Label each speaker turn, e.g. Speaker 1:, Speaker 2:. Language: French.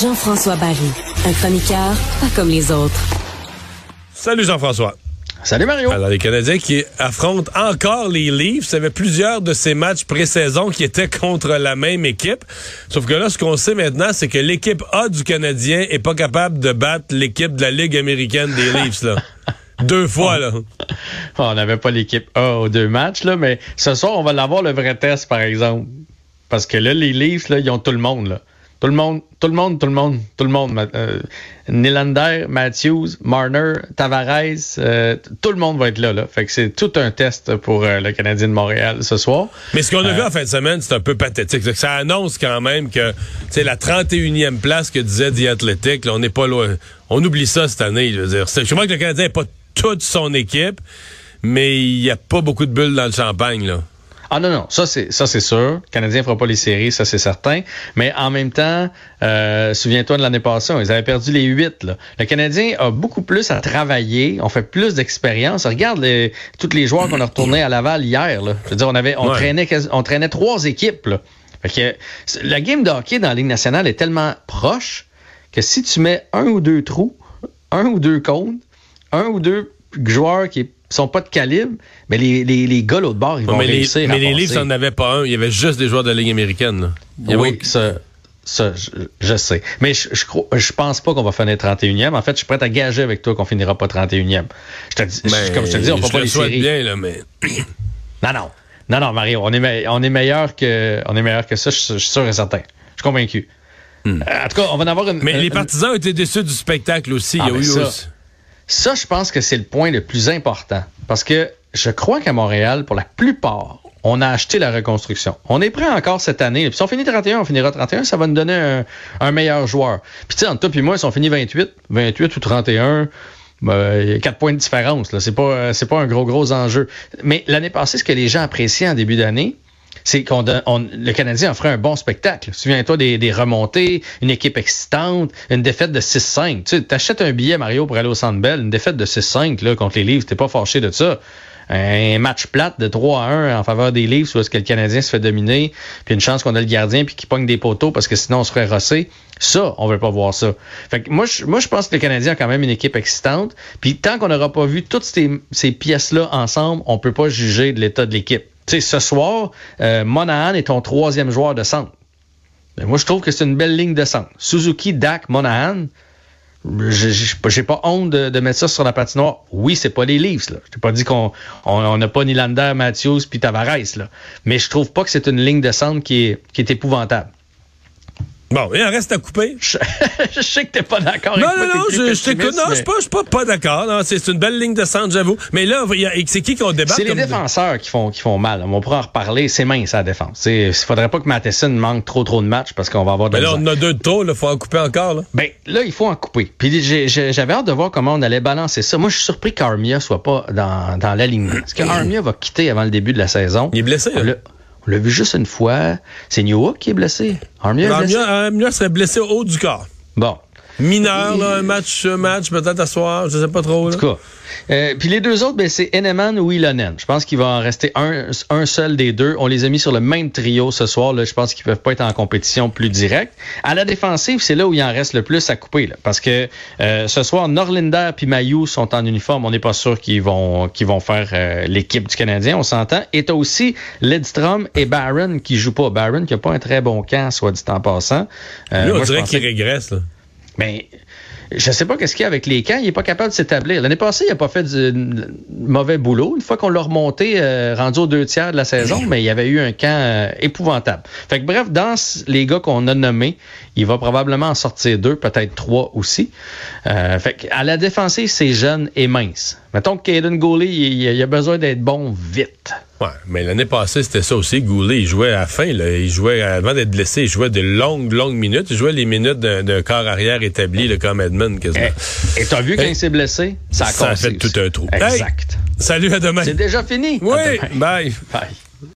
Speaker 1: Jean-François Barry, un chroniqueur pas comme les autres.
Speaker 2: Salut Jean-François.
Speaker 3: Salut Mario.
Speaker 2: Alors les Canadiens qui affrontent encore les Leafs, ça avait plusieurs de ces matchs pré-saison qui étaient contre la même équipe. Sauf que là, ce qu'on sait maintenant, c'est que l'équipe A du Canadien est pas capable de battre l'équipe de la Ligue américaine des Leafs. Là. Deux fois, là.
Speaker 3: On n'avait pas l'équipe A aux deux matchs, là, mais ce soir, on va l'avoir le vrai test, par exemple. Parce que là, les Leafs, là, ils ont tout le monde. Là. Tout le monde, tout le monde, tout le monde, tout le monde. Euh, Nylander, Matthews, Marner, Tavares, euh, tout le monde va être là, là. Fait que c'est tout un test pour euh, le Canadien de Montréal ce soir.
Speaker 2: Mais ce qu'on a vu en fin de semaine, c'est un peu pathétique. Ça annonce quand même que c'est la 31e place que disait The Athletic. Là, on n'est pas loin. On oublie ça cette année. Je veux dire, je crois que le Canadien n'a pas toute son équipe, mais il n'y a pas beaucoup de bulles dans le champagne, là.
Speaker 3: Ah non, non, ça c'est ça c'est sûr. Le Canadien ne fera pas les séries, ça c'est certain. Mais en même temps, euh, souviens-toi de l'année passée, ils avaient perdu les huit. Le Canadien a beaucoup plus à travailler, on fait plus d'expérience. Regarde les, tous les joueurs qu'on a retournés à Laval hier. Là. Je veux dire, on avait on traînait on traînait trois équipes. Là. Fait que, la game de hockey dans la Ligue nationale est tellement proche que si tu mets un ou deux trous, un ou deux comptes, un ou deux joueurs qui sont pas de calibre, mais les, les, les gars l'autre bord, ils vont
Speaker 2: mais
Speaker 3: réussir
Speaker 2: les, Mais les Leafs n'en avaient pas un. Il y avait juste des joueurs de la Ligue américaine.
Speaker 3: Oui, ça, ça je, sais. Mais je, je, je pense pas qu'on va finir 31e. En fait, je suis prêt à gager avec toi qu'on finira pas 31e. Je te dis, comme je te dis, on ne pas les séries.
Speaker 2: bien, là, mais...
Speaker 3: non, non. Non, non, Mario, on est, on est meilleur que on est meilleur que ça, je, suis sûr et certain. Je suis convaincu. Hmm. Euh, en tout cas, on va en avoir une.
Speaker 2: Mais les partisans ont été déçus du spectacle aussi.
Speaker 3: Ah,
Speaker 2: il y a eu
Speaker 3: ça, ça, je pense que c'est le point le plus important. Parce que je crois qu'à Montréal, pour la plupart, on a acheté la reconstruction. On est prêt encore cette année. Puis si on finit 31, on finira 31, ça va nous donner un, meilleur joueur. Puis tu sais, entre toi et moi, si on finit 28, 28 ou 31, ben, il y a quatre points de différence. Là. C'est pas, c'est pas un gros, gros enjeu. Mais l'année passée, ce que les gens appréciaient en début d'année, c'est qu'on le Canadien offrait un bon spectacle. Souviens-toi des, des, remontées, une équipe excitante, une défaite de 6-5. Tu achètes un billet, Mario, pour aller au Centre une défaite de 6-5 contre les Leafs, t'es pas fâché de ça. Un match plate de 3 1 en faveur des Leafs où est-ce que le Canadien se fait dominer, puis une chance qu'on a le gardien puis qu'il pogne des poteaux parce que sinon on serait rossé. Ça, on veut pas voir ça. Fait que moi, je, moi, je pense que le Canadien a quand même une équipe excitante. Puis tant qu'on n'aura pas vu toutes ces, ces pièces-là ensemble, on peut pas juger de l'état de l'équipe. Sais, ce soir, euh, Monahan est ton troisième joueur de centre. Mais moi, je trouve que c'est une belle ligne de centre. Suzuki, Dak, Monahan, j'ai pas honte de, mettre ça sur la patinoire. Oui, c'est pas les Leafs. Je t'ai pas dit qu'on on n'a pas Nylander, Matthews puis Tavares. Là. Mais je trouve pas que c'est une ligne de centre qui est épouvantable.
Speaker 2: Bon, il en reste à couper.
Speaker 3: Je, sais que t'es pas d'accord
Speaker 2: Non, non, non, je, t'écoute. Non, je suis pas, pas, pas d'accord. C'est une belle ligne de centre, j'avoue. Mais là, c'est qui qu'on débat?
Speaker 3: C'est les défenseurs qui font, qui font mal. On pourra en reparler. C'est mince, la défense. Il faudrait pas que Matheson manque trop, trop de matchs parce qu'on va avoir de
Speaker 2: Mais là, on a deux de trop. Il faut en couper encore. Là.
Speaker 3: Ben, là, il faut en couper. Puis j'avais hâte de voir comment on allait balancer ça. Moi, je suis surpris qu'Armia soit pas dans, dans l'alignement. Est-ce qu'Armia va quitter avant le début de la saison?
Speaker 2: Il est blessé. Là.
Speaker 3: On l'a vu juste une fois. C'est Newhook qui est blessé.
Speaker 2: Armia, Armia serait blessé au haut du corps.
Speaker 3: Bon.
Speaker 2: Mineur, là, un match, un match peut-être à soir, je sais pas trop. Là.
Speaker 3: En tout cas. Euh, puis les deux autres, ben, c'est Eneman ou Ilonen. Je pense qu'il va en rester un, un seul des deux. On les a mis sur le même trio ce soir. Là. Je pense qu'ils peuvent pas être en compétition plus directe. À la défensive, c'est là où il en reste le plus à couper. Là, parce que euh, ce soir, Norlinder puis Mayou sont en uniforme. On n'est pas sûr qu'ils vont, qu'ils vont faire euh, l'équipe du Canadien. On s'entend. Et t'as aussi Lidstrom et Barron qui jouent pas. Barron qui a pas un très bon camp, soit dit en passant.
Speaker 2: Lui, on dirait qu'il régresse. Là.
Speaker 3: Mais je sais pas qu'est-ce qu'il y a avec les camps. Il est pas capable de s'établir. L'année passée, il a pas fait du mauvais boulot. Une fois qu'on l'a remonté, euh, rendu aux deux tiers de la saison, mais il y avait eu un camp euh, épouvantable. Fait que bref, dans les gars qu'on a nommés, il va probablement en sortir deux, peut-être trois aussi. Euh, fait que à la défensive, c'est jeune et mince. Mettons que Caden Goulet, il, il a besoin d'être bon vite.
Speaker 2: Ouais, mais l'année passée, c'était ça aussi. Goulet, il jouait à la fin. Là. Il jouait, avant d'être blessé, il jouait de longues, longues minutes. Il jouait les minutes d'un corps arrière établi, le comme Quasiment.
Speaker 3: Et, et t'as vu quand il s'est blessé? Ça a,
Speaker 2: ça a fait tout un trou.
Speaker 3: Exact.
Speaker 2: salut, à demain.
Speaker 3: C'est déjà fini.
Speaker 2: Oui, bye.
Speaker 3: Bye.